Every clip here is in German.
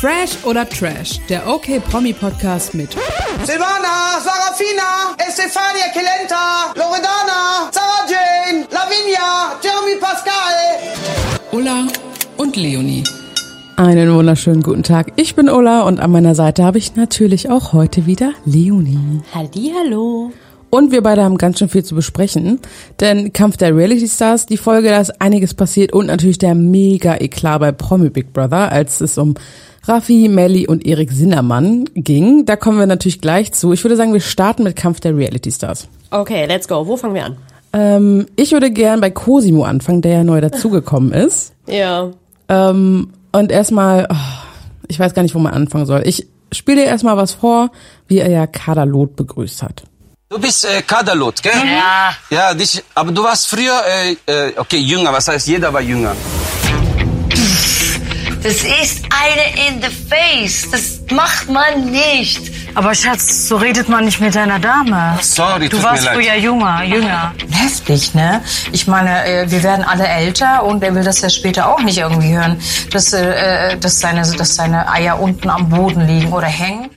Fresh oder Trash, der OK Promi Podcast mit Silvana, Sarafina, Estefania Kelenta, Loredana, Sarah Jane, Lavinia, Jeremy Pascal. Ulla und Leonie. Einen wunderschönen guten Tag. Ich bin Ulla und an meiner Seite habe ich natürlich auch heute wieder Leonie. Halli, hallo. Und wir beide haben ganz schön viel zu besprechen, denn Kampf der Reality Stars, die Folge, da ist einiges passiert und natürlich der mega Eklat bei Promi Big Brother, als es um Raffi, Melli und Erik Sinnermann ging. Da kommen wir natürlich gleich zu. Ich würde sagen, wir starten mit Kampf der Reality Stars. Okay, let's go. Wo fangen wir an? Ähm, ich würde gern bei Cosimo anfangen, der ja neu dazugekommen ist. Ja. Ähm, und erstmal, oh, ich weiß gar nicht, wo man anfangen soll. Ich spiele dir erstmal was vor, wie er ja Kaderlot begrüßt hat. Du bist äh, Kadalot, gell? Ja. Ja, dich, aber du warst früher, äh, äh, okay, jünger, was heißt, jeder war jünger. Das ist eine in the face. Das macht man nicht. Aber Schatz, so redet man nicht mit deiner Dame. Sorry, Du tut warst mir leid. früher junger, jünger. Heftig, ne? Ich meine, äh, wir werden alle älter und er will das ja später auch nicht irgendwie hören, dass, äh, dass, seine, dass seine Eier unten am Boden liegen oder hängen.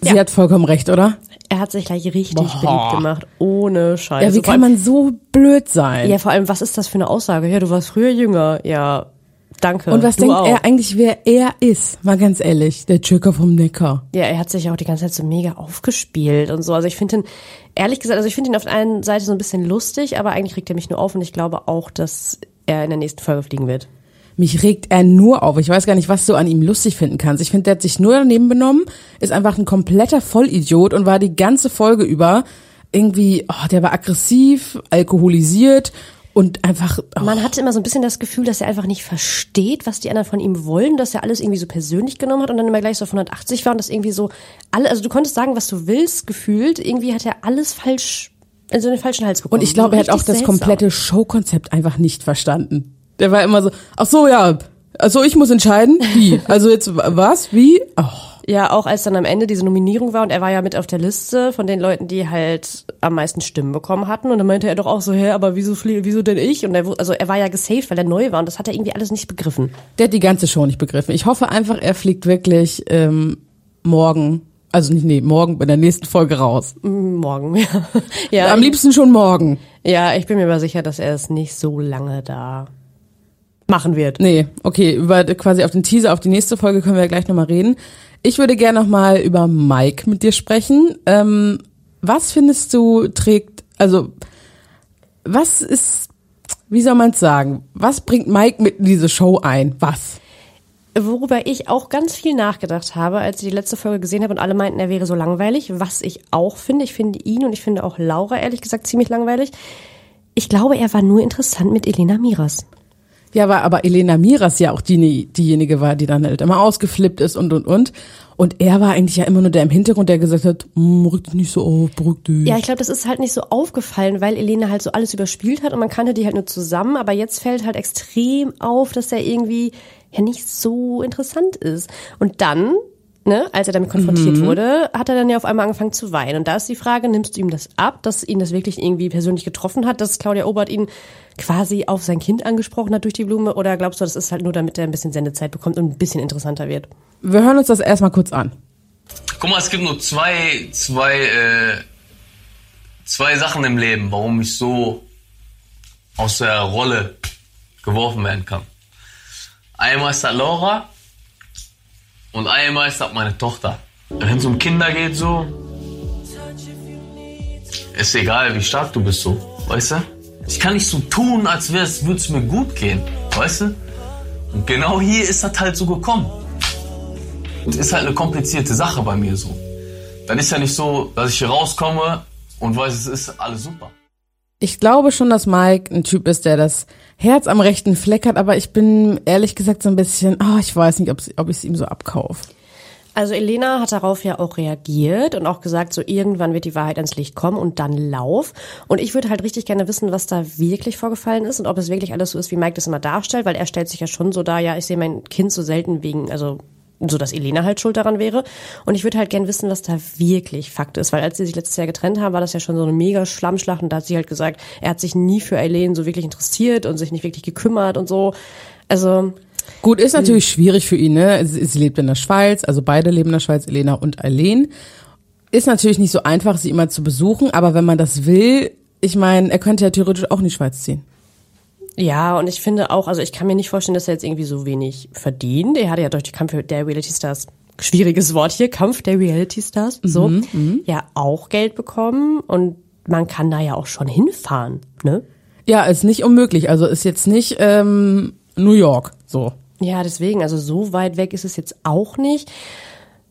Sie hat vollkommen recht, oder? Er hat sich gleich richtig beliebt gemacht. Ohne Scheiße. Ja, wie kann man so blöd sein? Ja, vor allem, was ist das für eine Aussage? Ja, du warst früher jünger. Ja, danke. Und was denkt auch. er eigentlich, wer er ist? Mal ganz ehrlich, der Chirker vom Neckar. Ja, er hat sich auch die ganze Zeit so mega aufgespielt und so. Also ich finde ihn, ehrlich gesagt, also ich finde ihn auf der einen Seite so ein bisschen lustig, aber eigentlich regt er mich nur auf und ich glaube auch, dass er in der nächsten Folge fliegen wird. Mich regt er nur auf. Ich weiß gar nicht, was du an ihm lustig finden kannst. Ich finde, der hat sich nur daneben benommen, ist einfach ein kompletter Vollidiot und war die ganze Folge über irgendwie, oh, der war aggressiv, alkoholisiert und einfach, oh, Man hatte immer so ein bisschen das Gefühl, dass er einfach nicht versteht, was die anderen von ihm wollen, dass er alles irgendwie so persönlich genommen hat und dann immer gleich so auf 180 war und das irgendwie so alle, also du konntest sagen, was du willst, gefühlt, irgendwie hat er alles falsch, in so den falschen Hals bekommen. Und ich glaube, er hat auch das seltsam. komplette Showkonzept einfach nicht verstanden. Der war immer so, ach so, ja, also ich muss entscheiden, wie? Also jetzt was, wie? Oh. Ja, auch als dann am Ende diese Nominierung war und er war ja mit auf der Liste von den Leuten, die halt am meisten Stimmen bekommen hatten und dann meinte er doch auch so, hä, aber wieso wieso denn ich? Und er, also er war ja gesaved, weil er neu war und das hat er irgendwie alles nicht begriffen. Der hat die ganze Show nicht begriffen. Ich hoffe einfach, er fliegt wirklich ähm, morgen, also nicht, nee, morgen bei der nächsten Folge raus. Morgen, ja. Ja, Am ich, liebsten schon morgen. ja, ich bin mir aber sicher, dass er es nicht so lange da machen wird. Nee, okay, über quasi auf den Teaser, auf die nächste Folge können wir ja gleich nochmal reden. Ich würde gerne nochmal über Mike mit dir sprechen. Ähm, was findest du trägt, also was ist, wie soll man es sagen, was bringt Mike mit in diese Show ein? Was? Worüber ich auch ganz viel nachgedacht habe, als ich die letzte Folge gesehen habe und alle meinten, er wäre so langweilig, was ich auch finde. Ich finde ihn und ich finde auch Laura ehrlich gesagt ziemlich langweilig. Ich glaube, er war nur interessant mit Elena Miras. Ja, aber, aber Elena Miras ja auch die, diejenige war, die dann halt immer ausgeflippt ist und und und. Und er war eigentlich ja immer nur der im Hintergrund, der gesagt hat, "Mm, rück dich nicht so auf, beruhig dich. Ja, ich glaube, das ist halt nicht so aufgefallen, weil Elena halt so alles überspielt hat und man kannte die halt nur zusammen. Aber jetzt fällt halt extrem auf, dass er irgendwie ja nicht so interessant ist. Und dann, ne, als er damit konfrontiert wurde, hat er dann ja auf einmal angefangen zu weinen. Und da ist die Frage, nimmst du ihm das ab, dass ihn das wirklich irgendwie persönlich getroffen hat, dass Claudia Obert ihn quasi auf sein Kind angesprochen hat durch die Blume? Oder glaubst du, das ist halt nur, damit er ein bisschen Sendezeit bekommt und ein bisschen interessanter wird? Wir hören uns das erstmal kurz an. Guck mal, es gibt nur zwei, zwei, äh, zwei Sachen im Leben, warum ich so aus der Rolle geworfen werden kann. Einmal ist das Laura und einmal ist das meine Tochter. Wenn es um Kinder geht, so, ist egal, wie stark du bist, so, weißt du? Ich kann nicht so tun, als würde es mir gut gehen, weißt du? Und genau hier ist das halt so gekommen. Und ist halt eine komplizierte Sache bei mir so. Dann ist ja nicht so, dass ich hier rauskomme und weiß, es ist alles super. Ich glaube schon, dass Mike ein Typ ist, der das Herz am rechten Fleck hat, aber ich bin ehrlich gesagt so ein bisschen, ah, ich weiß nicht, ob ich es ihm so abkaufe. Also Elena hat darauf ja auch reagiert und auch gesagt, so irgendwann wird die Wahrheit ans Licht kommen und dann lauf. Und ich würde halt richtig gerne wissen, was da wirklich vorgefallen ist und ob es wirklich alles so ist, wie Mike das immer darstellt, weil er stellt sich ja schon so dar, ja, ich sehe mein Kind so selten wegen, also so dass Elena halt schuld daran wäre. Und ich würde halt gern wissen, was da wirklich Fakt ist, weil als sie sich letztes Jahr getrennt haben, war das ja schon so eine mega Schlammschlacht und da hat sie halt gesagt, er hat sich nie für Eileen so wirklich interessiert und sich nicht wirklich gekümmert und so. Also Gut, ist natürlich schwierig für ihn, ne? Sie, sie lebt in der Schweiz, also beide leben in der Schweiz, Elena und Eileen. Ist natürlich nicht so einfach, sie immer zu besuchen, aber wenn man das will, ich meine, er könnte ja theoretisch auch in die Schweiz ziehen. Ja, und ich finde auch, also ich kann mir nicht vorstellen, dass er jetzt irgendwie so wenig verdient. Er hatte ja durch die Kampf der Reality Stars, schwieriges Wort hier, Kampf der Reality Stars, so, ja auch Geld bekommen und man kann da ja auch schon hinfahren, ne? Ja, ist nicht unmöglich. Also ist jetzt nicht ähm, New York so. Ja, deswegen, also so weit weg ist es jetzt auch nicht.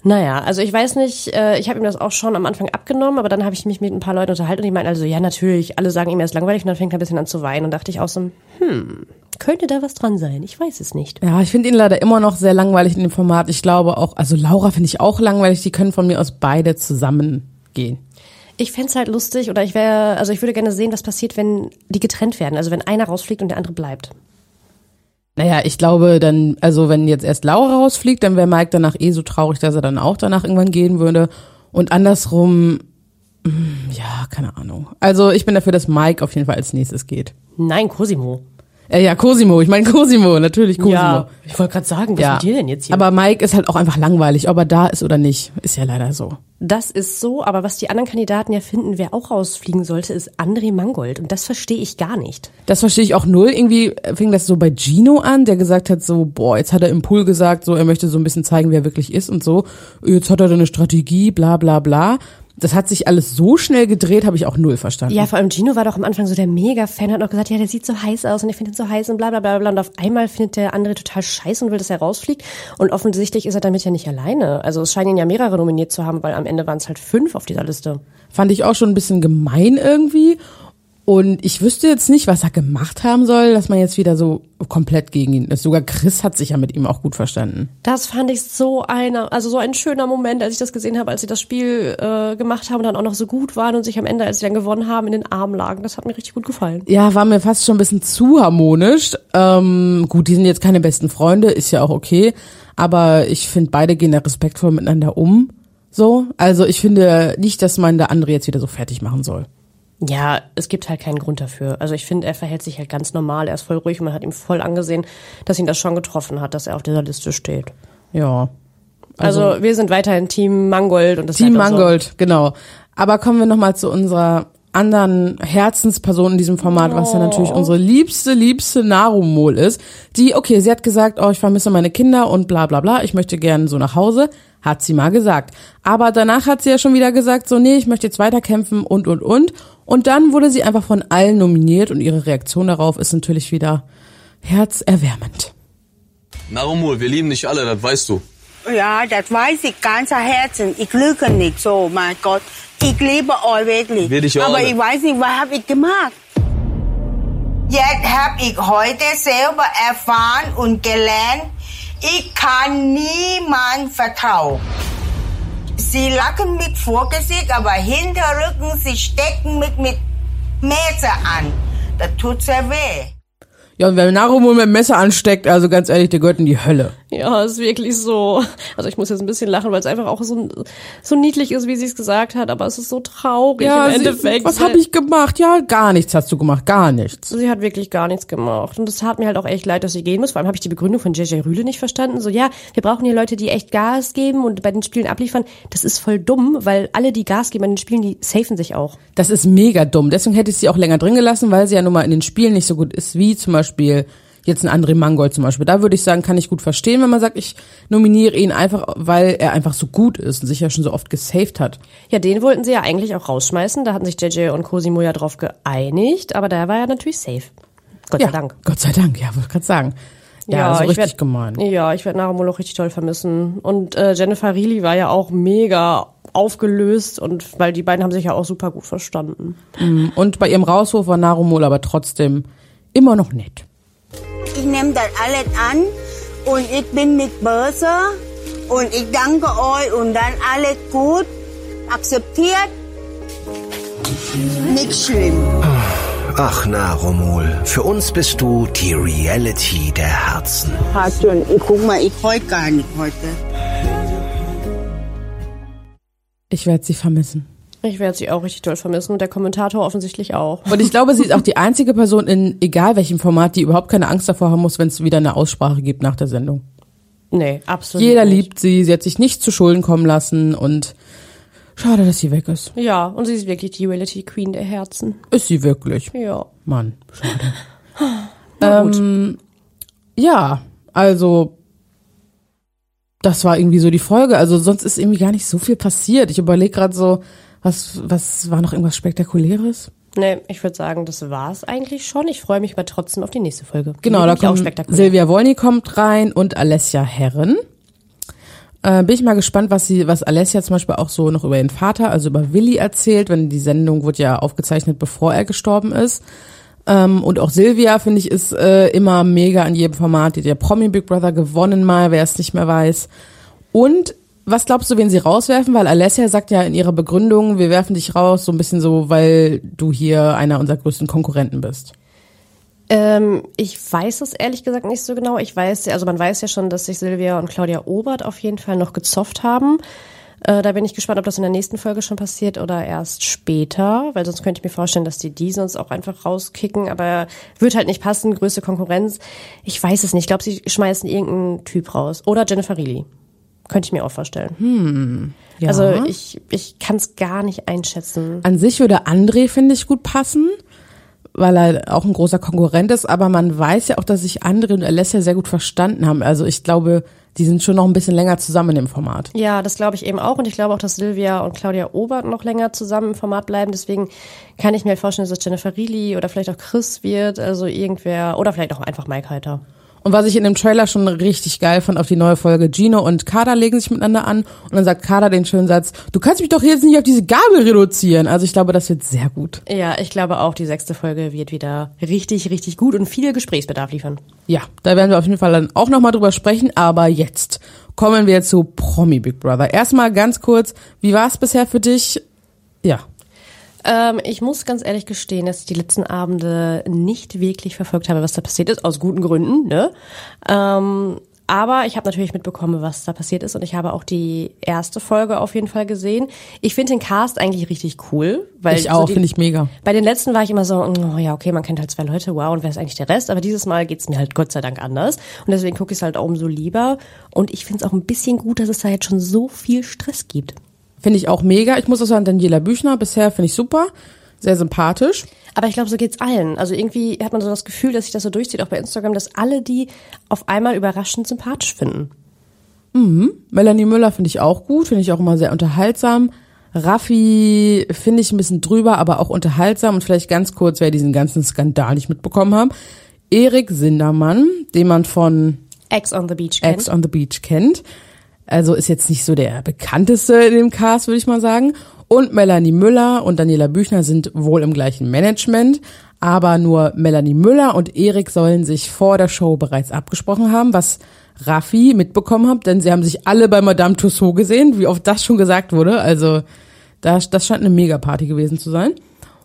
Naja, also ich weiß nicht, äh, ich habe ihm das auch schon am Anfang abgenommen, aber dann habe ich mich mit ein paar Leuten unterhalten und die meinten also, ja natürlich, alle sagen ihm, er ist langweilig und dann fängt er ein bisschen an zu weinen und dachte ich auch so, hm, könnte da was dran sein? Ich weiß es nicht. Ja, ich finde ihn leider immer noch sehr langweilig in dem Format. Ich glaube auch, also Laura finde ich auch langweilig. Die können von mir aus beide zusammen gehen. Ich fänd's halt lustig oder ich wäre, also ich würde gerne sehen, was passiert, wenn die getrennt werden. Also wenn einer rausfliegt und der andere bleibt. Naja, ich glaube dann, also wenn jetzt erst Laura rausfliegt, dann wäre Mike danach eh so traurig, dass er dann auch danach irgendwann gehen würde. Und andersrum, mm, ja, keine Ahnung. Also ich bin dafür, dass Mike auf jeden Fall als nächstes geht. Nein, Cosimo. Äh, ja, Cosimo, ich meine Cosimo, natürlich Cosimo. Ja, ich wollte gerade sagen, was Ja. mit dir denn jetzt hier? Aber Mike ist halt auch einfach langweilig, ob er da ist oder nicht. Ist ja leider so. das ist so, aber was die anderen Kandidaten ja finden, wer auch rausfliegen sollte, ist André Mangold. Und das verstehe ich gar nicht. Das verstehe ich auch null. Irgendwie fing das so bei Gino an, der gesagt hat so, boah, jetzt hat er im Pool gesagt, so, er möchte so ein bisschen zeigen, wer er wirklich ist und so. Jetzt hat er da eine Strategie, bla bla bla. Das hat sich alles so schnell gedreht, habe ich auch null verstanden. Ja, vor allem Gino war doch am Anfang so der Mega-Fan, hat noch gesagt, ja, der sieht so heiß aus und ich finde ihn so heiß und bla bla bla bla. Und auf einmal findet der andere total scheiße und will, dass er rausfliegt. Und offensichtlich ist er damit ja nicht alleine. Also es scheinen ihn ja mehrere nominiert zu haben, weil am Ende waren es halt fünf auf dieser Liste. Fand ich auch schon ein bisschen gemein irgendwie. Und ich wüsste jetzt nicht, was er gemacht haben soll, dass man jetzt wieder so komplett gegen ihn ist. Sogar Chris hat sich ja mit ihm auch gut verstanden. Das fand ich so einer, also so ein schöner Moment, als ich das gesehen habe, als sie das Spiel äh, gemacht haben und dann auch noch so gut waren und sich am Ende, als sie dann gewonnen haben, in den Armen lagen. Das hat mir richtig gut gefallen. Ja, war mir fast schon ein bisschen zu harmonisch. Ähm, gut, die sind jetzt keine besten Freunde, ist ja auch okay. Aber ich finde, beide gehen da respektvoll miteinander um. So. Also ich finde nicht, dass man der andere jetzt wieder so fertig machen soll. Ja, es gibt halt keinen Grund dafür. Also ich finde, er verhält sich halt ganz normal. Er ist voll ruhig und man hat ihm voll angesehen, dass ihn das schon getroffen hat, dass er auf dieser Liste steht. Ja. Also, wir sind weiterhin Team Mangold und das Team bleibt auch so. Mangold, genau. Aber kommen wir nochmal zu unserer anderen Herzensperson in diesem Format, was ja natürlich unsere liebste, liebste Narumol ist. Die, okay, sie hat gesagt, oh, ich vermisse meine Kinder und bla bla bla, ich möchte gerne so nach Hause. Hat sie mal gesagt. Aber danach hat sie ja schon wieder gesagt, so, nee, ich möchte jetzt weiterkämpfen und, und, und. Und dann wurde sie einfach von allen nominiert und ihre Reaktion darauf ist natürlich wieder herzerwärmend. Narumul, wir lieben dich alle, das weißt du. Ja, das weiß ich ganzer Herzen. Ich lüge nicht so, mein Gott. Ich liebe euch wirklich. Wir dich auch Aber alle. ich weiß nicht, was habe ich gemacht? Jetzt habe ich heute selber erfahren und gelernt, ich kann niemand vertrauen. Sie lachen mit Vorgesicht, aber hinter Rücken, sie stecken mich mit Messer an. Das tut sehr weh. Ja, und wer Narumol mit Messer ansteckt, also ganz ehrlich, der gehört in die Hölle. Ja, ist wirklich so. Also ich muss jetzt ein bisschen lachen, weil es einfach auch so, so niedlich ist, wie sie es gesagt hat, aber es ist so traurig im sie- Endeffekt. was habe ich gemacht? Ja, gar nichts hast du gemacht, gar nichts. Sie hat wirklich gar nichts gemacht. Und es tat mir halt auch echt leid, dass sie gehen muss. Vor allem habe ich die Begründung von JJ Rühle nicht verstanden. So, ja, wir brauchen hier Leute, die echt Gas geben und bei den Spielen abliefern. Das ist voll dumm, weil alle, die Gas geben bei den Spielen, die safen sich auch. Das ist mega dumm. Deswegen hätte ich sie auch länger drin gelassen, weil sie ja nun mal in den Spielen nicht so gut ist, wie zum Beispiel jetzt ein André Mangold zum Beispiel. Da würde ich sagen, kann ich gut verstehen, wenn man sagt, ich nominiere ihn einfach, weil er einfach so gut ist und sich ja schon so oft gesaved hat. Ja, den wollten sie ja eigentlich auch rausschmeißen. Da hatten sich JJ und Cosimo ja drauf geeinigt, aber da war er natürlich safe. Gott ja, sei Dank. Gott sei Dank, ja, wollte ich gerade sagen. Ja, so ich richtig werd- gemein. Ja, ich werde Naramolo auch richtig toll vermissen. Und äh, Jennifer Reilly war ja auch mega aufgelöst und weil die beiden haben sich ja auch super gut verstanden. Und bei ihrem Rauswurf war Narumol aber trotzdem immer noch nett. Ich nehme das alles an und ich bin mit Börse und ich danke euch und dann alles gut, akzeptiert, nicht schlimm. Ach na, Romul, für uns bist du die Reality der Herzen. Schon, ich guck mal, ich heul gar nicht heute. Ich werde sie vermissen. Ich werde sie auch richtig doll vermissen und der Kommentator offensichtlich auch. Und ich glaube, sie ist auch die einzige Person in egal welchem Format, die überhaupt keine Angst davor haben muss, wenn es wieder eine Aussprache gibt nach der Sendung. Nee, absolut. Jeder nicht. liebt sie, sie hat sich nicht zu Schulden kommen lassen und schade, dass sie weg ist. Ja, und sie ist wirklich die Reality Queen der Herzen. Ist sie wirklich. Ja. Mann, schade. Na gut. Ähm, ja, also das war irgendwie so die Folge. Also sonst ist irgendwie gar nicht so viel passiert. Ich überlege gerade so, was, was war noch irgendwas Spektakuläres? Nee, ich würde sagen, das war's eigentlich schon. Ich freue mich aber trotzdem auf die nächste Folge. Genau, wird da kommt spektakulär. Silvia Wolny kommt rein und Alessia Herren. Äh, bin ich mal gespannt, was sie, was Alessia zum Beispiel auch so noch über ihren Vater, also über Willi erzählt, wenn die Sendung wurde ja aufgezeichnet, bevor er gestorben ist. Ähm, und auch Silvia, finde ich, ist äh, immer mega in jedem Format. Die hat ja Promi Big Brother gewonnen mal, wer es nicht mehr weiß. Und was glaubst du, wen sie rauswerfen? Weil Alessia sagt ja in ihrer Begründung, wir werfen dich raus, so ein bisschen so, weil du hier einer unserer größten Konkurrenten bist. Ähm, ich weiß es ehrlich gesagt nicht so genau. Ich weiß, also man weiß ja schon, dass sich Silvia und Claudia Obert auf jeden Fall noch gezofft haben. Äh, da bin ich gespannt, ob das in der nächsten Folge schon passiert oder erst später, weil sonst könnte ich mir vorstellen, dass die die sonst auch einfach rauskicken, aber wird halt nicht passen, größte Konkurrenz. Ich weiß es nicht. Ich glaube, sie schmeißen irgendeinen Typ raus. Oder Jennifer Reilly. Könnte ich mir auch vorstellen. Ja. Also ich, ich kann es gar nicht einschätzen. An sich würde André, finde ich, gut passen, weil er auch ein großer Konkurrent ist, aber man weiß ja auch, dass sich André und Alessia sehr gut verstanden haben. Also ich glaube, die sind schon noch ein bisschen länger zusammen im Format. Ja, das glaube ich eben auch. Und ich glaube auch, dass Silvia und Claudia Obert noch länger zusammen im Format bleiben. Deswegen kann ich mir vorstellen, dass es Jennifer Reilly oder vielleicht auch Chris wird. Also irgendwer. Oder vielleicht auch einfach Mike Heiter. Und was ich in dem Trailer schon richtig geil fand auf die neue Folge, Gino und Kader legen sich miteinander an und dann sagt Kader den schönen Satz, du kannst mich doch jetzt nicht auf diese Gabel reduzieren. Also ich glaube, das wird sehr gut. Ja, ich glaube auch, die sechste Folge wird wieder richtig, richtig gut und viel Gesprächsbedarf liefern. Ja, da werden wir auf jeden Fall dann auch nochmal drüber sprechen, aber jetzt kommen wir zu Promi Big Brother. Erstmal ganz kurz, wie war es bisher für dich? Ja. Ähm, ich muss ganz ehrlich gestehen, dass ich die letzten Abende nicht wirklich verfolgt habe, was da passiert ist, aus guten Gründen. Ne? Ähm, aber ich habe natürlich mitbekommen, was da passiert ist und ich habe auch die erste Folge auf jeden Fall gesehen. Ich finde den Cast eigentlich richtig cool, weil Ich auch, die- finde ich mega. Bei den letzten war ich immer so, oh ja, okay, man kennt halt zwei Leute, wow, und wer ist eigentlich der Rest? Aber dieses Mal geht's mir halt Gott sei Dank anders. Und deswegen gucke ich es halt auch umso lieber. Und ich finde es auch ein bisschen gut, dass es da jetzt schon so viel Stress gibt. Finde ich auch mega. Ich muss auch sagen, Daniela Büchner bisher finde ich super. Sehr sympathisch. Aber ich glaube, so geht's allen. Also irgendwie hat man so das Gefühl, dass sich das so durchzieht, auch bei Instagram, dass alle die auf einmal überraschend sympathisch finden. Melanie Müller finde ich auch gut, finde ich auch immer sehr unterhaltsam. Raffi finde ich ein bisschen drüber, aber auch unterhaltsam und vielleicht ganz kurz, wer diesen ganzen Skandal nicht mitbekommen haben. Erik Sindermann, den man von Ex on the Beach kennt. Ex on the Beach kennt. Also ist jetzt nicht so der bekannteste in dem Cast, würde ich mal sagen. Und Melanie Müller und Daniela Büchner sind wohl im gleichen Management, aber nur Melanie Müller und Erik sollen sich vor der Show bereits abgesprochen haben, was Raffi mitbekommen hat, denn sie haben sich alle bei Madame Tussauds gesehen, wie oft das schon gesagt wurde. Also das, das scheint eine Megaparty gewesen zu sein.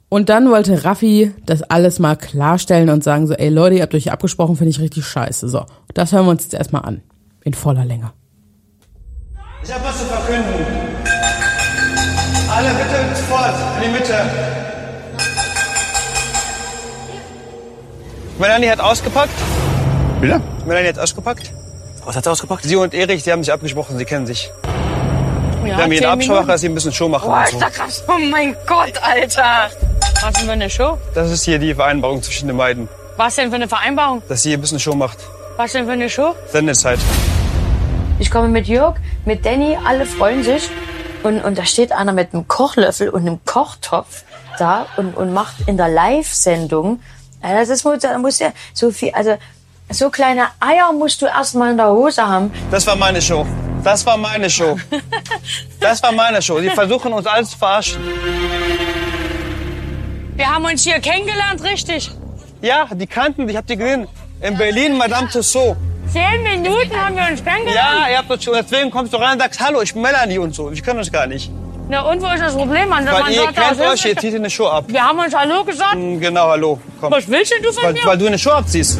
Und dann wollte Raffi das alles mal klarstellen und sagen so, ey Leute, ihr habt euch abgesprochen, finde ich richtig scheiße. So, das hören wir uns jetzt erstmal an. In voller Länge. Ich habe was zu verkünden. Alle bitte sofort in die Mitte. Melanie hat ausgepackt. Wieder? Melanie hat ausgepackt. Was hat er ausgepackt? Sie und Erich, die haben sich abgesprochen, sie kennen sich. Ja, Wir haben hier eine Absprache, dass sie ein bisschen Show machen Boah, so. krass. Oh mein Gott, Alter. Was denn für eine Show? Das ist hier die Vereinbarung zwischen den beiden, Was denn für eine Vereinbarung? dass sie hier ein bisschen Show macht. Was denn für eine Show? Sendezeit. Ich komme mit Jörg, mit Danny, alle freuen sich. Und, und da steht einer mit einem Kochlöffel und einem Kochtopf da und, und macht in der Live-Sendung. Also das muss, da muss ja so viel, also so kleine Eier musst du erstmal in der Hose haben. Das war meine Show. Das war meine Show. Das war meine Show. Sie versuchen uns alles zu verarschen. Wir haben uns hier kennengelernt, richtig? Ja, die kannten, ich hab die gesehen. In Berlin, Madame Tussauds. Zehn Minuten haben wir uns kennengelernt. Ja, ihr habt uns schon. Deswegen kommst du rein und sagst, hallo, ich bin Melanie und so. Ich kann uns gar nicht. Na und wo ist das Problem? Man, Weil man ihr sagt, kennt das euch, ihr zieht eine Show ab. Wir haben uns Hallo gesagt. Hm, Genau, hallo. Komm. Was willst denn du von Weil, mir? weil du eine Show abziehst.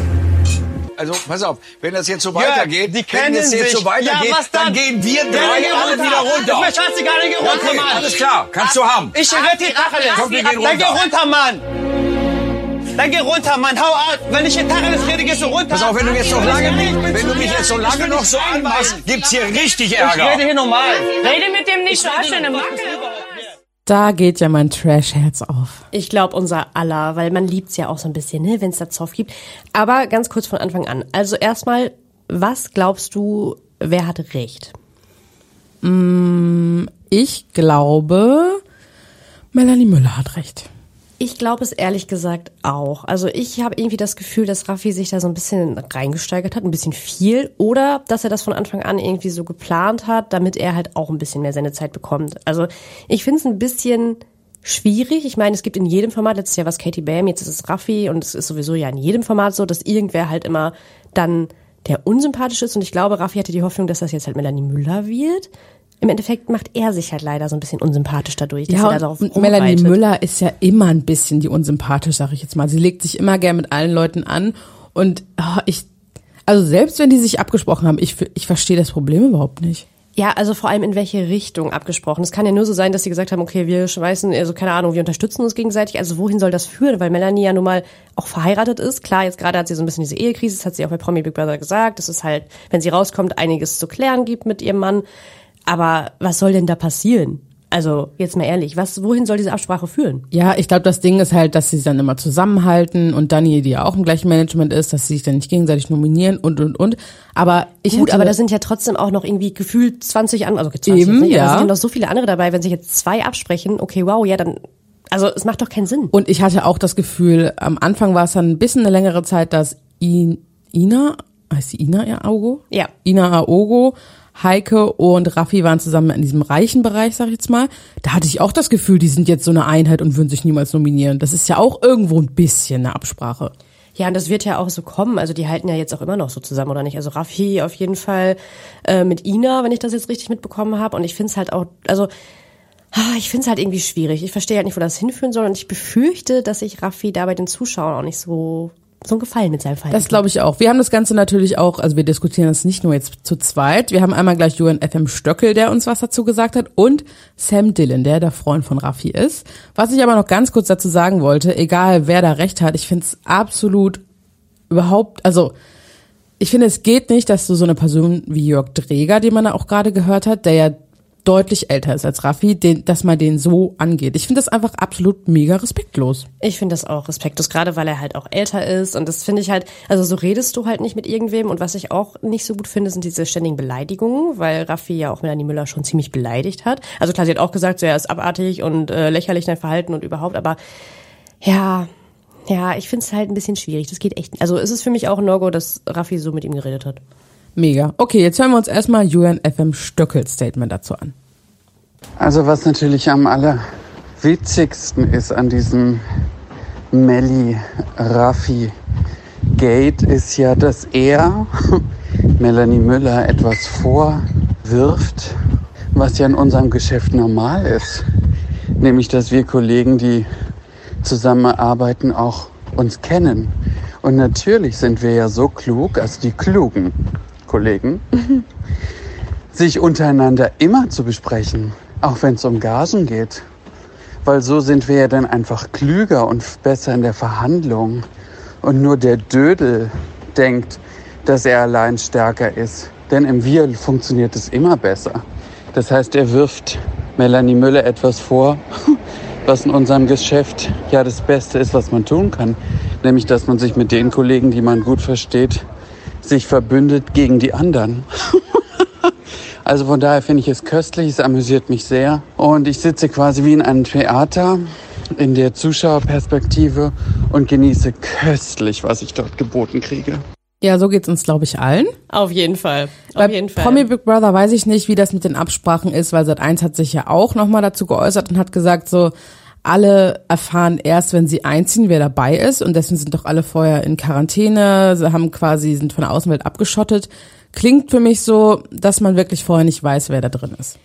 also pass auf, wenn das jetzt so Ja, weitergeht, die wenn kennen das jetzt sich. so weitergeht, Ja, was dann? dann? gehen wir drei alle runter. wieder runter. Mir scheißegal, dann geh runter, okay, Mann. Alles klar, kannst du haben. Ich rette die Tacheles. Komm, wir gehen Dann geh runter. runter, Mann. Dann geh runter, Mann. Hau ab. Wenn ich in Tacheles rede, gehst du runter. Pass auf, wenn du jetzt noch lange, Ich wenn du mich jetzt so Ich lange noch so anmachst, gibt's hier richtig Ich Ärger. rede hier normal. Rede mit dem nicht, schon eine Macke. Da geht ja mein Trash-Herz auf. Ich glaube unser aller, weil man liebt's ja auch so ein bisschen, ne, wenn es da Zoff gibt. Aber ganz kurz von Anfang an. Also erstmal, was glaubst du, wer hat recht? Mm, Ich glaube, Melanie Müller hat recht. Ich glaube es ehrlich gesagt auch. Also ich habe irgendwie das Gefühl, dass Raffi sich da so ein bisschen reingesteigert hat, ein bisschen viel. Oder dass er das von Anfang an irgendwie so geplant hat, damit er halt auch ein bisschen mehr seine Zeit bekommt. Also ich finde es ein bisschen schwierig. Ich meine, es gibt in jedem Format, letztes Jahr war es Katie Bam, jetzt ist es Raffi und es ist sowieso ja in jedem Format so, dass irgendwer halt immer dann der unsympathisch ist. Und ich glaube, Raffi hatte die Hoffnung, dass das jetzt halt Melanie Müller wird. Im Endeffekt macht er sich halt leider so ein bisschen unsympathisch dadurch, dass Ja, er da und Melanie. Müller ist ja immer ein bisschen die unsympathisch, sag ich jetzt mal. Sie legt sich immer gern mit allen Leuten an und ah, ich, also selbst wenn die sich abgesprochen haben, ich, ich verstehe das Problem überhaupt nicht. Ja, also vor allem in welche Richtung abgesprochen. Es kann ja nur so sein, dass sie gesagt haben, okay, wir schmeißen, also keine Ahnung, wir unterstützen uns gegenseitig. Also wohin soll das führen? Weil Melanie ja nun mal auch verheiratet ist. Klar, jetzt gerade hat sie so ein bisschen diese Ehekrise, das hat sie auch bei Promi Big Brother gesagt, dass es halt, wenn sie rauskommt, einiges zu klären gibt mit ihrem Mann. Aber was soll denn da passieren? Also jetzt mal ehrlich, was, wohin soll diese Absprache führen? Ja, ich glaube, das Ding ist halt, dass sie sich dann immer zusammenhalten und Dani, die ja auch im gleichen Management ist, dass sie sich dann nicht gegenseitig nominieren und und und. Aber ich Gut, aber da sind ja trotzdem auch noch irgendwie gefühlt 20 andere, also 20 Eben, jetzt nicht, aber ja. da sind noch so viele andere dabei. Wenn sich jetzt zwei absprechen, okay, wow, ja, dann, also es macht doch keinen Sinn. Und ich hatte auch das Gefühl, am Anfang war es dann ein bisschen eine längere Zeit, dass I, Ina, heißt sie Ina Aogo? Ja. Ina Aogo, Heike und Raffi waren zusammen in diesem reichen Bereich, sag ich jetzt mal. Da hatte ich auch das Gefühl, die sind jetzt so eine Einheit und würden sich niemals nominieren. Das ist ja auch irgendwo ein bisschen eine Absprache. Ja, und das wird ja auch so kommen. Also die halten ja jetzt auch immer noch so zusammen, oder nicht? Also Raffi auf jeden Fall äh, mit Ina, wenn ich das jetzt richtig mitbekommen habe. Und ich finde es halt auch, also ah, ich finde es halt irgendwie schwierig. Ich verstehe halt nicht, wo das hinführen soll. Und ich befürchte, dass ich Raffi da bei den Zuschauern auch nicht so so einen Gefallen mit seinem Verhalten. Das glaube ich auch. Wir haben das Ganze natürlich auch, also wir diskutieren das nicht nur jetzt zu zweit. Wir haben einmal gleich Johann FM Stöckel, der uns was dazu gesagt hat, und Sam Dillon, der der Freund von Raffi ist. Was ich aber noch ganz kurz dazu sagen wollte, egal wer da recht hat, ich finde es absolut überhaupt, also ich finde, es geht nicht, dass du so eine Person wie Jörg Dreger, den man da auch gerade gehört hat, der ja deutlich älter ist als Raffi, den, dass man den so angeht. Ich finde das einfach absolut mega respektlos. Ich finde das auch respektlos, gerade weil er halt auch älter ist. Und das finde ich halt, also so redest du halt nicht mit irgendwem. Und was ich auch nicht so gut finde, sind diese ständigen Beleidigungen, weil Raffi ja auch Melanie Müller schon ziemlich beleidigt hat. Also klar, sie hat auch gesagt, so, er ist abartig und äh, lächerlich dein Verhalten und überhaupt, aber ja, ja, ich finde es halt ein bisschen schwierig. Das geht echt. Also es ist für mich auch ein No-Go, dass Raffi so mit ihm geredet hat. Mega. Okay, jetzt hören wir uns erstmal Julian FM Stöckels Statement dazu an. Also was natürlich am allerwitzigsten ist an diesem Melli Raffi Gate ist ja, dass er Melanie Müller etwas vorwirft, was ja in unserem Geschäft normal ist. Nämlich, dass wir Kollegen, die zusammenarbeiten, auch uns kennen. Und natürlich sind wir ja so klug, also die klugen Kollegen, sich untereinander immer zu besprechen, auch wenn es um Gagen geht. Weil so sind wir ja dann einfach klüger und besser in der Verhandlung. Und nur der Dödel denkt, dass er allein stärker ist. Denn im Wir funktioniert es immer besser. Das heißt, er wirft Melanie Müller etwas vor, was in unserem Geschäft ja das Beste ist, was man tun kann. Nämlich, dass man sich mit den Kollegen, die man gut versteht, sich verbündet gegen die anderen. Also von daher finde ich es köstlich, es amüsiert mich sehr. Und ich sitze quasi wie in einem Theater in der Zuschauerperspektive und genieße köstlich, was ich dort geboten kriege. Ja, so geht's uns, glaube ich, allen. Auf jeden Fall. Bei Auf jeden Fall. Promi Big Brother weiß ich nicht, wie das mit den Absprachen ist, weil Sat1 hat sich ja auch nochmal dazu geäußert und hat gesagt, so, alle erfahren erst, wenn sie einziehen, wer dabei ist und deswegen sind doch alle vorher in Quarantäne, sie haben quasi, sind von der Außenwelt abgeschottet. Klingt für mich so, dass man wirklich vorher nicht weiß, wer da drin ist.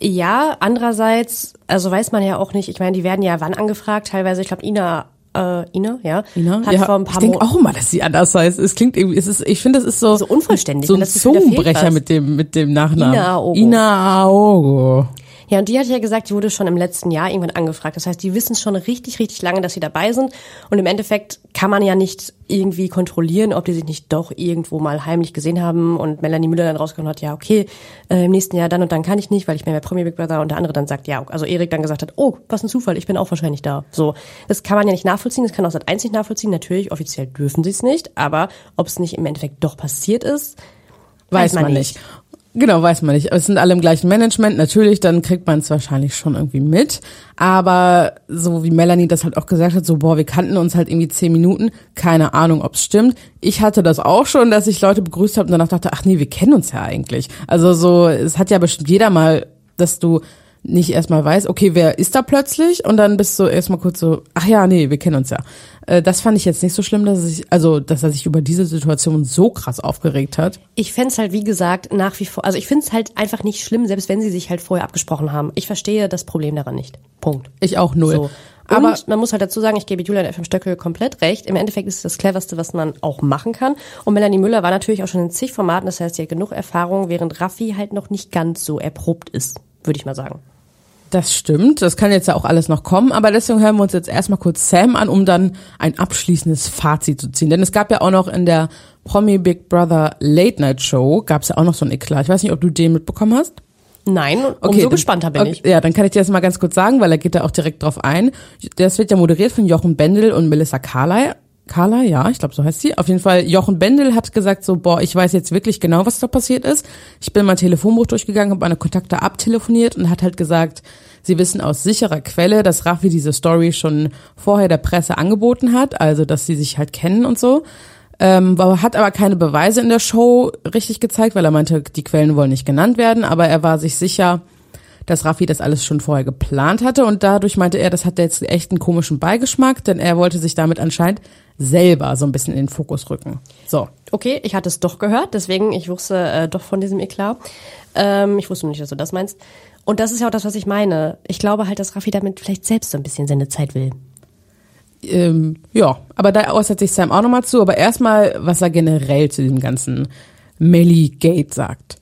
Ja, andererseits, also weiß man ja auch nicht, ich meine, die werden ja wann angefragt, teilweise, ich glaube, Ina äh, Ina, ja, Ina? hat ja, vor ein ich paar denke Mo- auch mal, dass sie anders heißt. Es klingt irgendwie, es ist, ich finde, es ist so, so unvollständig. so ein das Zungenbrecher mit dem, mit dem Nachnamen. Ina Aogo. Ina Aogo. Ja, und die hat ja gesagt, die wurde schon im letzten Jahr irgendwann angefragt. Das heißt, die wissen schon richtig, richtig lange, dass sie dabei sind. Und im Endeffekt kann man ja nicht irgendwie kontrollieren, ob die sich nicht doch irgendwo mal heimlich gesehen haben. Und Melanie Müller dann rausgekommen hat, ja, okay, äh, im nächsten Jahr dann und dann kann ich nicht, weil ich bin bei Premier Big Brother. Und der andere dann sagt, ja, also Erik dann gesagt hat, oh, was ein Zufall, ich bin auch wahrscheinlich da. So, das kann man ja nicht nachvollziehen. Das kann auch seit eins nicht nachvollziehen. Natürlich, offiziell dürfen sie es nicht. Aber ob es nicht im Endeffekt doch passiert ist, Weiß man nicht. Genau, weiß man nicht. Es sind alle im gleichen Management, natürlich, dann kriegt man es wahrscheinlich schon irgendwie mit. Aber so wie Melanie das halt auch gesagt hat, so, boah, wir kannten uns halt irgendwie zehn Minuten, keine Ahnung, ob es stimmt. Ich hatte das auch schon, dass ich Leute begrüßt habe und danach dachte, ach nee, wir kennen uns ja eigentlich. Also so, es hat ja bestimmt jeder mal, dass du nicht erstmal weißt, okay, wer ist da plötzlich? Und dann bist du erstmal kurz so, ach ja, nee, wir kennen uns ja. Äh, Das fand ich jetzt nicht so schlimm, dass ich, also, dass er sich über diese Situation so krass aufgeregt hat. Ich fänd's halt, wie gesagt, nach wie vor, also ich find's halt einfach nicht schlimm, selbst wenn sie sich halt vorher abgesprochen haben. Ich verstehe das Problem daran nicht. Punkt. Ich auch null. So. Aber- Aber man muss halt dazu sagen, ich gebe Julian FM Stöckel komplett recht. Im Endeffekt ist es das cleverste, was man auch machen kann. Und Melanie Müller war natürlich auch schon in zig Formaten, das heißt, sie hat genug Erfahrung, während Raffi halt noch nicht ganz so erprobt ist, würde ich mal sagen. Das stimmt, das kann jetzt ja auch alles noch kommen, aber deswegen hören wir uns jetzt erstmal kurz Sam an, um dann ein abschließendes Fazit zu ziehen. Denn es gab ja auch noch in der Promi Big Brother Late Night Show, gab es ja auch noch so einen Eklat. Ich weiß nicht, ob du den mitbekommen hast. Nein, umso dann- gespannter bin okay, ich. Ja, dann kann ich dir das mal ganz kurz sagen, weil er geht da auch direkt drauf ein. Das wird ja moderiert von Jochen Bendel und Melissa Carley. Carla, ja, ich glaube, so heißt sie. Auf jeden Fall, Jochen Bendel hat gesagt so, boah, ich weiß jetzt wirklich genau, was da passiert ist. Ich bin mein Telefonbuch durchgegangen, habe meine Kontakte abtelefoniert und hat halt gesagt, sie wissen aus sicherer Quelle, dass Raffi diese Story schon vorher der Presse angeboten hat, also dass sie sich halt kennen und so. Ähm, hat aber keine Beweise in der Show richtig gezeigt, weil er meinte, die Quellen wollen nicht genannt werden, aber er war sich sicher, dass Raffi das alles schon vorher geplant hatte und dadurch meinte er, das hat jetzt echt einen komischen Beigeschmack, denn er wollte sich damit anscheinend selber so ein bisschen in den Fokus rücken. So. Okay, ich hatte es doch gehört, deswegen ich wusste äh, doch von diesem Eklat. Ähm, ich wusste nicht, dass du das meinst. Und das ist ja auch das, was ich meine. Ich glaube halt, dass Raffi damit vielleicht selbst so ein bisschen seine Zeit will. Ähm, ja, aber da äußert sich Sam auch nochmal zu, aber erstmal, was er generell zu dem ganzen Melly Gate sagt.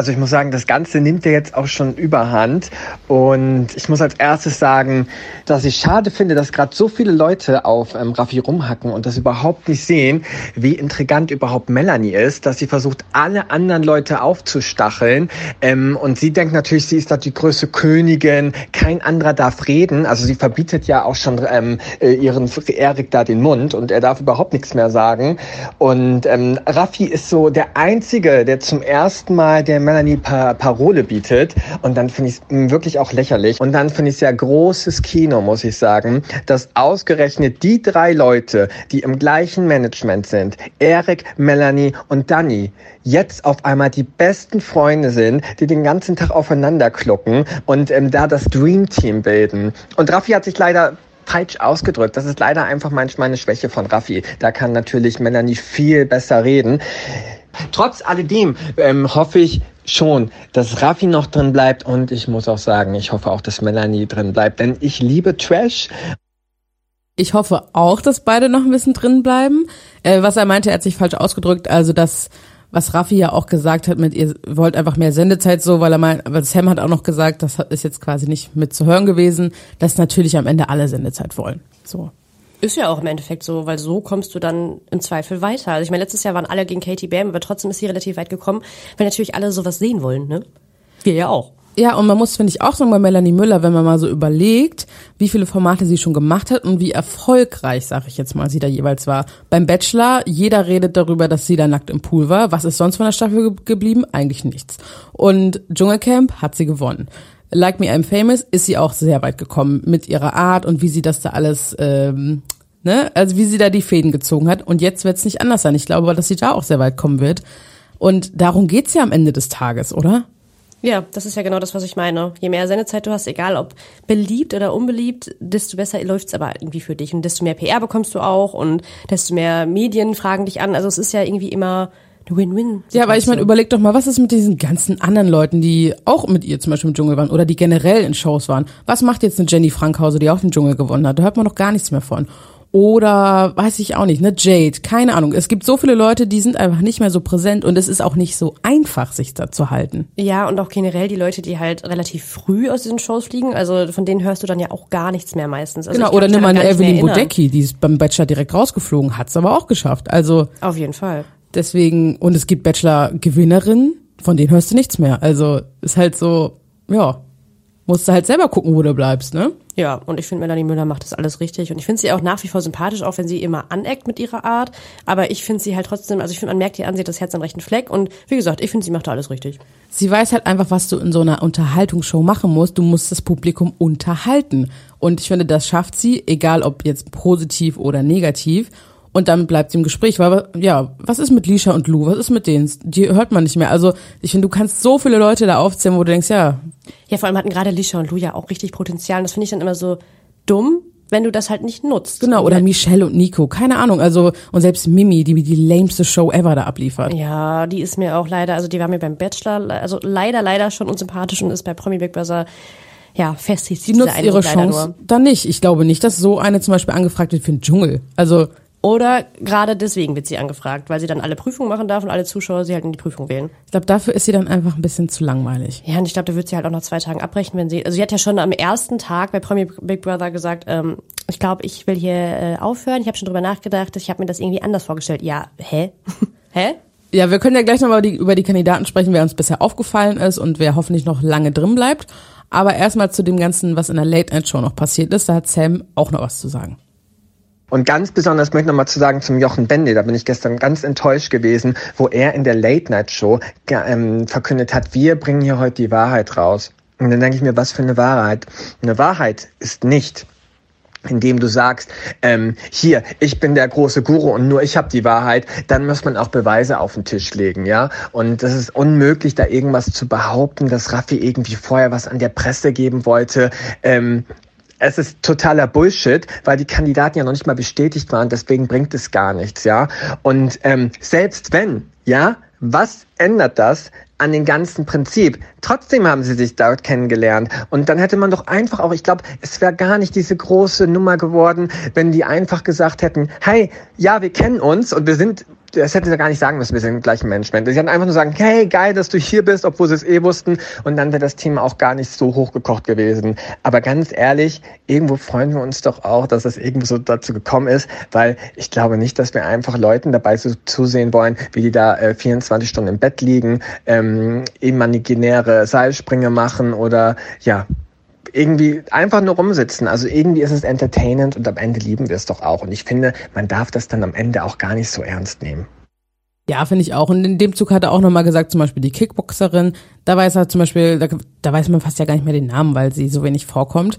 Also ich muss sagen, das Ganze nimmt ja jetzt auch schon überhand. Und ich muss als erstes sagen, dass ich schade finde, dass gerade so viele Leute auf ähm, Raffi rumhacken und das überhaupt nicht sehen, wie intrigant überhaupt Melanie ist, dass sie versucht, alle anderen Leute aufzustacheln. Ähm, und sie denkt natürlich, sie ist da die größte Königin, kein anderer darf reden. Also sie verbietet ja auch schon ähm, äh, ihren Erik da den Mund und er darf überhaupt nichts mehr sagen. Und ähm, Raffi ist so der Einzige, der zum ersten Mal der Melanie pa Parole bietet. Und dann finde ich es wirklich auch lächerlich. Und dann finde ich es ja großes Kino, muss ich sagen, dass ausgerechnet die drei Leute, die im gleichen Management sind, Erik, Melanie und Danny, jetzt auf einmal die besten Freunde sind, die den ganzen Tag aufeinander klucken und ähm, da das Dream Team bilden. Und Raffi hat sich leider falsch ausgedrückt. Das ist leider einfach manchmal eine Schwäche von Raffi. Da kann natürlich Melanie viel besser reden. Trotz alledem ähm, hoffe ich schon, dass Raffi noch drin bleibt und ich muss auch sagen, ich hoffe auch, dass Melanie drin bleibt, denn ich liebe Trash. Ich hoffe auch, dass beide noch ein bisschen drin bleiben. Äh, was er meinte, er hat sich falsch ausgedrückt, also das, was Raffi ja auch gesagt hat mit, ihr wollt einfach mehr Sendezeit so, weil er meint, aber Sam hat auch noch gesagt, das ist jetzt quasi nicht mit zu hören gewesen, dass natürlich am Ende alle Sendezeit wollen. So. Ist ja auch im Endeffekt so, weil so kommst du dann im Zweifel weiter. Also ich meine, letztes Jahr waren alle gegen Katie Bam, aber trotzdem ist sie relativ weit gekommen, weil natürlich alle sowas sehen wollen, ne? Wir ja auch. Ja, und man muss, finde ich, auch sagen bei Melanie Müller, wenn man mal so überlegt, wie viele Formate sie schon gemacht hat und wie erfolgreich, sag ich jetzt mal, sie da jeweils war. Beim Bachelor, jeder redet darüber, dass sie da nackt im Pool war. Was ist sonst von der Staffel ge geblieben? Eigentlich nichts. Und Dschungelcamp hat sie gewonnen. Like Me I'm Famous ist sie auch sehr weit gekommen mit ihrer Art und wie sie das da alles, ähm, ne, also wie sie da die Fäden gezogen hat. Und jetzt wird es nicht anders sein. Ich glaube aber, dass sie da auch sehr weit kommen wird. Und darum geht's ja am Ende des Tages, oder? Ja, das ist ja genau das, was ich meine. Je mehr Sendezeit du hast, egal ob beliebt oder unbeliebt, desto besser läuft's aber irgendwie für dich und desto mehr PR bekommst du auch und desto mehr Medien fragen dich an. Also es ist ja irgendwie immer, Win-Win. Ja, aber ich meine, überleg doch mal, was ist mit diesen ganzen anderen Leuten, die auch mit ihr zum Beispiel im Dschungel waren oder die generell in Shows waren? Was macht jetzt eine Jenny Frankhause, die auch den Dschungel gewonnen hat? Da hört man doch gar nichts mehr von. Oder weiß ich auch nicht, ne, Jade, keine Ahnung. Es gibt so viele Leute, die sind einfach nicht mehr so präsent und es ist auch nicht so einfach, sich da zu halten. Ja, und auch generell die Leute, die halt relativ früh aus diesen Shows fliegen, also von denen hörst du dann ja auch gar nichts mehr meistens. Also genau, oder nimm mal eine Evelyn. Bodecki, die ist beim Bachelor direkt rausgeflogen, hat's aber auch geschafft. Also Auf jeden Fall. Deswegen, und es gibt Bachelor-Gewinnerinnen, von denen hörst du nichts mehr. Also ist halt so, ja, musst du halt selber gucken, wo du bleibst, ne? Ja, und ich finde, Melanie Müller macht das alles richtig. Und ich finde sie auch nach wie vor sympathisch, auch wenn sie immer aneckt mit ihrer Art. Aber ich finde sie halt trotzdem, also ich finde, man merkt ihr an, sie hat das Herz am rechten Fleck. Und wie gesagt, ich finde, sie macht da alles richtig. Sie weiß halt einfach, was du in so einer Unterhaltungsshow machen musst. Du musst das Publikum unterhalten. Und ich finde, das schafft sie, egal ob jetzt positiv oder negativ. Und damit bleibt sie im Gespräch. Weil, ja, was ist mit Lisha und Lou? Was ist mit denen? Die hört man nicht mehr. Also, ich finde, du kannst so viele Leute da aufzählen, wo du denkst, ja. Ja, vor allem hatten gerade Lisha und Lou ja auch richtig Potenzial. Und das finde ich dann immer so dumm, wenn du das halt nicht nutzt. Genau, oder Michelle und Nico. Keine Ahnung. Also, und selbst Mimi, die die lameste Show ever da abliefert. Ja, die ist mir auch leider, also die war mir beim Bachelor, also leider, leider schon unsympathisch und ist bei Promi Big Brother, ja, festigt Sie nutzt ihre Chance dann nicht. Ich glaube nicht, dass so eine zum Beispiel angefragt wird für den Dschungel. Also, Oder gerade deswegen wird sie angefragt, weil sie dann alle Prüfungen machen darf und alle Zuschauer sie halt in die Prüfung wählen. ich glaube, dafür ist sie dann einfach ein bisschen zu langweilig. Ja, und ich glaube, da wird sie halt auch nach zwei Tagen abbrechen, wenn sie. Also sie hat ja schon am ersten Tag bei Promi Big Brother gesagt, ähm, ich glaube, ich will hier äh, aufhören. Ich habe schon drüber nachgedacht, ich habe mir das irgendwie anders vorgestellt. Ja, hä? hä? Ja, wir können ja gleich nochmal über die, über die Kandidaten sprechen, wer uns bisher aufgefallen ist und wer hoffentlich noch lange drin bleibt. Aber erstmal zu dem Ganzen, was in der Late Night Show noch passiert ist. Da hat Sam auch noch was zu sagen. Und ganz besonders möchte ich noch mal zu sagen zum Jochen Bende, da bin ich gestern ganz enttäuscht gewesen, wo er in der Late Night Show ge- ähm, verkündet hat, wir bringen hier heute die Wahrheit raus. Und dann denke ich mir, was für eine Wahrheit? Eine Wahrheit ist nicht, indem du sagst, ähm, hier, ich bin der große Guru und nur ich habe die Wahrheit, dann muss man auch Beweise auf den Tisch legen, ja. Und das ist unmöglich, da irgendwas zu behaupten, dass Raffi irgendwie vorher was an der Presse geben wollte. Ähm, es ist totaler Bullshit, weil die Kandidaten ja noch nicht mal bestätigt waren, deswegen bringt es gar nichts, ja. Und ähm, selbst wenn, ja, was ändert das an dem ganzen Prinzip? Trotzdem haben sie sich dort kennengelernt. Und dann hätte man doch einfach auch, ich glaube, es wäre gar nicht diese große Nummer geworden, wenn die einfach gesagt hätten, hey, ja, wir kennen uns und wir sind das hätte sie gar nicht sagen müssen, wir sind im gleichen Management. Sie hätten einfach nur sagen, hey, geil, dass du hier bist, obwohl sie es eh wussten. Und dann wäre das Thema auch gar nicht so hochgekocht gewesen. Aber ganz ehrlich, irgendwo freuen wir uns doch auch, dass es irgendwo so dazu gekommen ist, weil ich glaube nicht, dass wir einfach Leuten dabei so zusehen wollen, wie die da äh, 24 Stunden im Bett liegen, ähm, imaginäre Seilsprünge machen oder ja, irgendwie einfach nur rumsitzen. Also irgendwie ist es entertainend und am Ende lieben wir es doch auch. Und ich finde, man darf das dann am Ende auch gar nicht so ernst nehmen. Ja, finde ich auch. Und in dem Zug hat er auch nochmal gesagt, zum Beispiel die Kickboxerin, da weiß er zum Beispiel, da, da weiß man fast ja gar nicht mehr den Namen, weil sie so wenig vorkommt.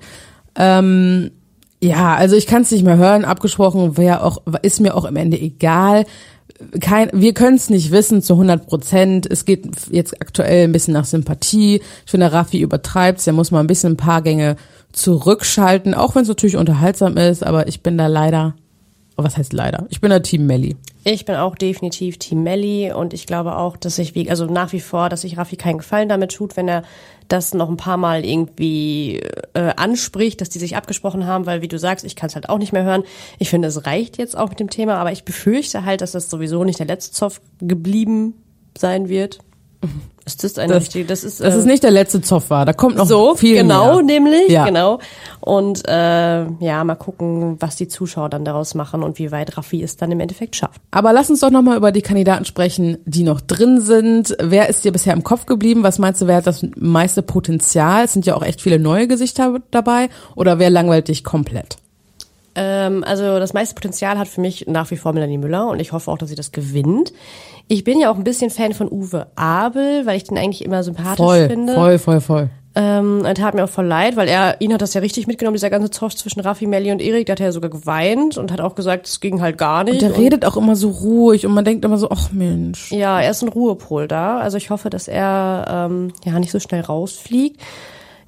Ähm, ja, also ich kann es nicht mehr hören, abgesprochen, wer auch, ist mir auch im Ende egal. Kein, wir können es nicht wissen zu 100 Prozent. Es geht jetzt aktuell ein bisschen nach Sympathie. Ich finde, Raffi übertreibt Der muss mal ein bisschen ein paar Gänge zurückschalten, auch wenn es natürlich unterhaltsam ist. Aber ich bin da leider, was heißt leider? Ich bin da Team Melly. Ich bin auch definitiv Team Melly und ich glaube auch, dass ich wie, also nach wie vor, dass sich Raffi keinen Gefallen damit tut, wenn er das noch ein paar Mal irgendwie äh, anspricht, dass die sich abgesprochen haben, weil wie du sagst, ich kann es halt auch nicht mehr hören. Ich finde, es reicht jetzt auch mit dem Thema, aber ich befürchte halt, dass das sowieso nicht der letzte Zoff geblieben sein wird. Ist das eine Das- richtige? Das ist, Das äh, ist nicht der letzte Zoff war. Da kommt noch so, viel genau, mehr. nämlich, Ja. genau. Und äh, ja, mal gucken, was die Zuschauer dann daraus machen und wie weit Raffi es dann im Endeffekt schafft. Aber lass uns doch nochmal über die Kandidaten sprechen, die noch drin sind. Wer ist dir bisher im Kopf geblieben? Was meinst du, wer hat das meiste Potenzial? Es sind ja auch echt viele neue Gesichter dabei. Oder wer langweilt dich komplett? Ähm, also das meiste Potenzial hat für mich nach wie vor Melanie Müller und ich hoffe auch, dass sie das gewinnt. Ich bin ja auch ein bisschen Fan von Uwe Abel, weil ich den eigentlich immer sympathisch Voll, finde. voll, voll, voll. Ähm, er tat mir auch voll leid, weil er, ihn hat das ja richtig mitgenommen, dieser ganze Zoff zwischen Raffi, Melli und Erik. Da hat er ja sogar geweint und hat auch gesagt, es ging halt gar nicht. Und der redet auch immer so ruhig und man denkt immer so, ach Mensch. Ja, er ist ein Ruhepol da. Also ich hoffe, dass er ähm, ja nicht so schnell rausfliegt.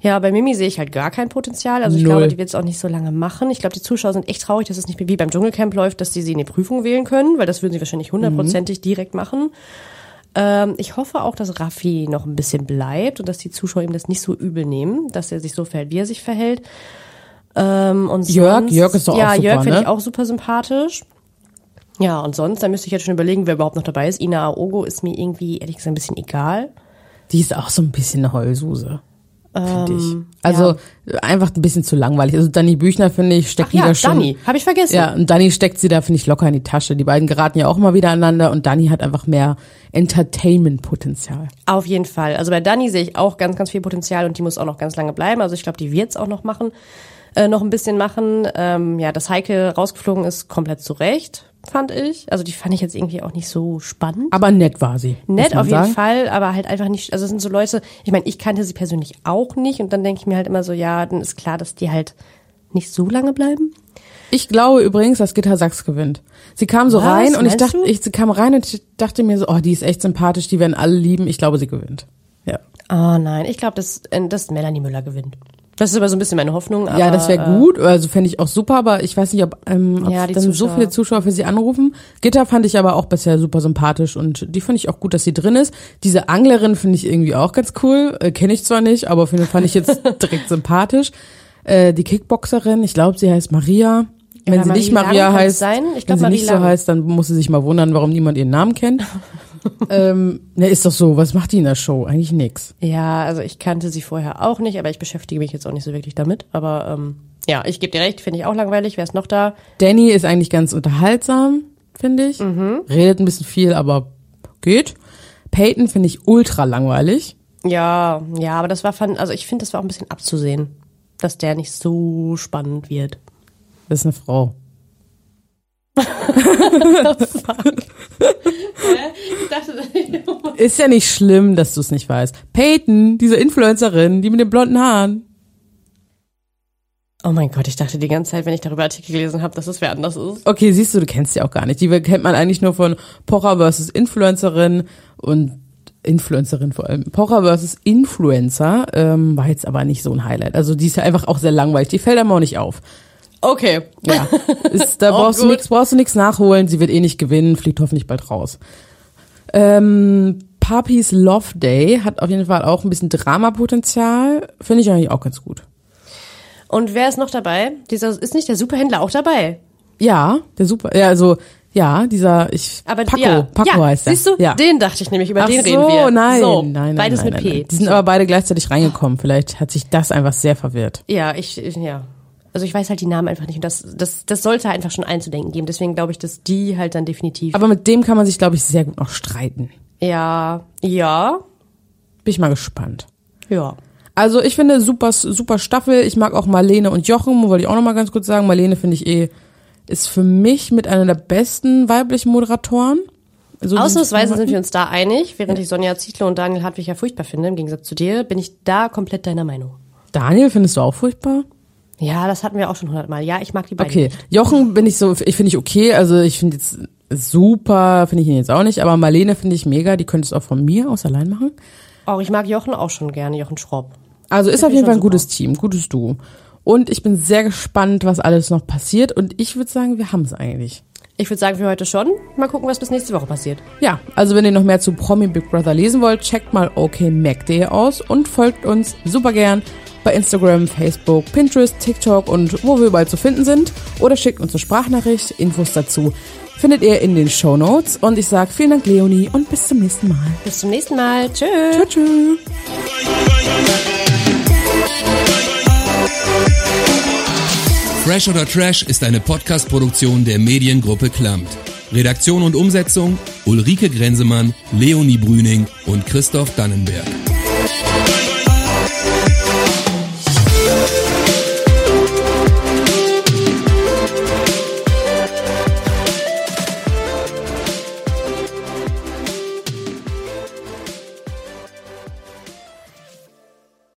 Ja, bei Mimi sehe ich halt gar kein Potenzial. Also ich Null. glaube, die wird es auch nicht so lange machen. Ich glaube, die Zuschauer sind echt traurig, dass es nicht wie beim Dschungelcamp läuft, dass die sie in die Prüfung wählen können, weil das würden sie wahrscheinlich hundertprozentig direkt machen. Ähm, ich hoffe auch, dass Raffi noch ein bisschen bleibt und dass die Zuschauer ihm das nicht so übel nehmen, dass er sich so verhält, wie er sich verhält. Ähm, und Jörg, sonst, Jörg ist doch ja, auch super, Jörg finde ne? ich auch super sympathisch. Ja, und sonst, da müsste ich jetzt schon überlegen, wer überhaupt noch dabei ist. Ina Aogo ist mir irgendwie, ehrlich gesagt, ein bisschen egal. Die ist auch so ein bisschen eine Heulsuse. Finde ich. Ähm, Also einfach ein bisschen zu langweilig. Also Danny Büchner, finde ich, steckt Ach die ja, da schon. Dani, habe ich vergessen. Ja, und Danny steckt sie da, finde ich, locker in die Tasche. Die beiden geraten ja auch mal wieder aneinander und Danny hat einfach mehr Entertainment-Potenzial. Auf jeden Fall. Also bei Dani sehe ich auch ganz, ganz viel Potenzial und die muss auch noch ganz lange bleiben. Also ich glaube, die wird's auch noch machen, äh, noch ein bisschen machen. Ähm, ja, dass Heike rausgeflogen ist, komplett zurecht, fand ich. Also die fand ich jetzt irgendwie auch nicht so spannend. Aber nett war sie. Nett auf jeden sagen. Fall, aber halt einfach nicht, also es sind so Leute, ich meine, ich kannte sie persönlich auch nicht und dann denke ich mir halt immer so, ja, dann ist klar, dass die halt nicht so lange bleiben. Ich glaube übrigens, dass Gitta Sachs gewinnt. Sie kam so Was? rein und ich dachte, du? ich, sie kam rein und ich dachte mir so, oh, die ist echt sympathisch, die werden alle lieben. Ich glaube, sie gewinnt. Ja. Oh nein, ich glaube, dass, äh, dass Melanie Müller gewinnt. Das ist aber so ein bisschen meine Hoffnung. ja, das wäre aber, gut, also fände ich auch super, aber ich weiß nicht, ob, ähm, ob Ja, dann so Zuschauer. viele Zuschauer für sie anrufen. Gitta fand ich aber auch bisher super sympathisch und die fand ich auch gut, dass sie drin ist. Diese Anglerin finde ich irgendwie auch ganz cool, äh, kenne ich zwar nicht, aber Fall fand ich jetzt direkt sympathisch. Äh, die Kickboxerin, ich glaube, sie heißt Maria. Wenn Ja, sie nicht Marie Maria Lang heißt. Ich wenn glaub, sie Marie nicht so Lang. heißt, dann muss sie sich mal wundern, warum niemand ihren Namen kennt. ähm, ne, ist doch so, was macht die in der Show? Eigentlich nix. Ja, also ich kannte sie vorher auch nicht, aber ich beschäftige mich jetzt auch nicht so wirklich damit. Aber ähm, ja, ich gebe dir recht, finde ich auch langweilig. Wer ist noch da? Danny ist eigentlich ganz unterhaltsam, finde ich. Mhm. Redet ein bisschen viel, aber geht. Peyton finde ich ultra langweilig. Ja, ja, aber das war fun, also ich finde, das war auch ein bisschen abzusehen, dass der nicht so spannend wird. Das ist eine Frau. Ist ja nicht schlimm, dass du es nicht weißt. Peyton, diese Influencerin, die mit den blonden Haaren. Oh mein Gott, ich dachte die ganze Zeit, wenn ich darüber Artikel gelesen habe, dass es wer anders ist. Okay, siehst du, du kennst sie auch gar nicht. Die kennt man eigentlich nur von Pocher versus Influencerin und Influencerin vor allem. Pocher versus Influencer ähm, war jetzt aber nicht so ein Highlight. Also die ist ja einfach auch sehr langweilig. Die fällt einem auch nicht auf. Okay. Ja, ist, da Auch brauchst du nichts, brauchst du nichts nachholen. Sie wird eh nicht gewinnen, fliegt hoffentlich bald raus. Ähm, Papis Love Day hat auf jeden Fall auch ein bisschen Dramapotenzial. Finde ich eigentlich auch ganz gut. Und wer ist noch dabei? Dieser ist nicht der Superhändler auch dabei? Ja, der super. Ja, also ja, dieser ich Aber Paco, ja, Paco ja, heißt er. Siehst du? Ja. Den dachte ich nämlich, über Ach den so, reden wir. nein, so, nein, nein, beides nein, mit nein, P. Nein. Die sind aber beide gleichzeitig reingekommen. Vielleicht hat sich das einfach sehr verwirrt. Ja, ich, ich- ja. Also ich weiß halt die Namen einfach nicht und das, das, das sollte einfach schon einzudenken geben. Deswegen glaube ich, dass die halt dann definitiv. Aber mit dem kann man sich, glaube ich, sehr gut noch streiten. ja, ja, Bin ich mal gespannt. ja. Also ich finde super, super Staffel. Ich mag auch Marlene und Jochen, wollte ich auch noch mal ganz kurz sagen. Marlene finde ich eh, ist für mich mit einer der besten weiblichen Moderatoren. So Ausnahmsweise sind wir uns da einig, während ich Sonja Zietlow und Daniel Hartwig ja furchtbar finde, im Gegensatz zu dir, bin ich da komplett deiner Meinung. Daniel findest du auch furchtbar? Ja, das hatten wir auch schon hundertmal. Ja, ich mag die beiden. Okay, Jochen bin ich so, ich finde ich okay, also ich finde jetzt super, finde ich ihn jetzt auch nicht, aber Marlene finde ich mega, die könnte es auch von mir aus allein machen. Auch ich mag Jochen auch schon gerne, Jochen Schropp. Also ist auf jeden Fall ein gutes Team, gutes Duo. Und ich bin sehr gespannt, was alles noch passiert und ich würde sagen, wir haben es eigentlich. Ich würde sagen, für heute schon. Mal gucken, was bis nächste Woche passiert. Ja, also wenn ihr noch mehr zu Promi Big Brother lesen wollt, checkt mal okmac.de aus und folgt uns super gern bei Instagram, Facebook, Pinterest, TikTok und wo wir überall zu finden sind. Oder schickt uns eine Sprachnachricht. Infos dazu findet ihr in den Show Notes. Und ich sage vielen Dank, Leonie, und bis zum nächsten Mal. Bis zum nächsten Mal. Tschö. Tschö, tschö. Fresh oder Trash ist eine Podcast-Produktion der Mediengruppe Klamt. Redaktion und Umsetzung Ulrike Grenzemann, Leonie Brüning und Christoph Dannenberg.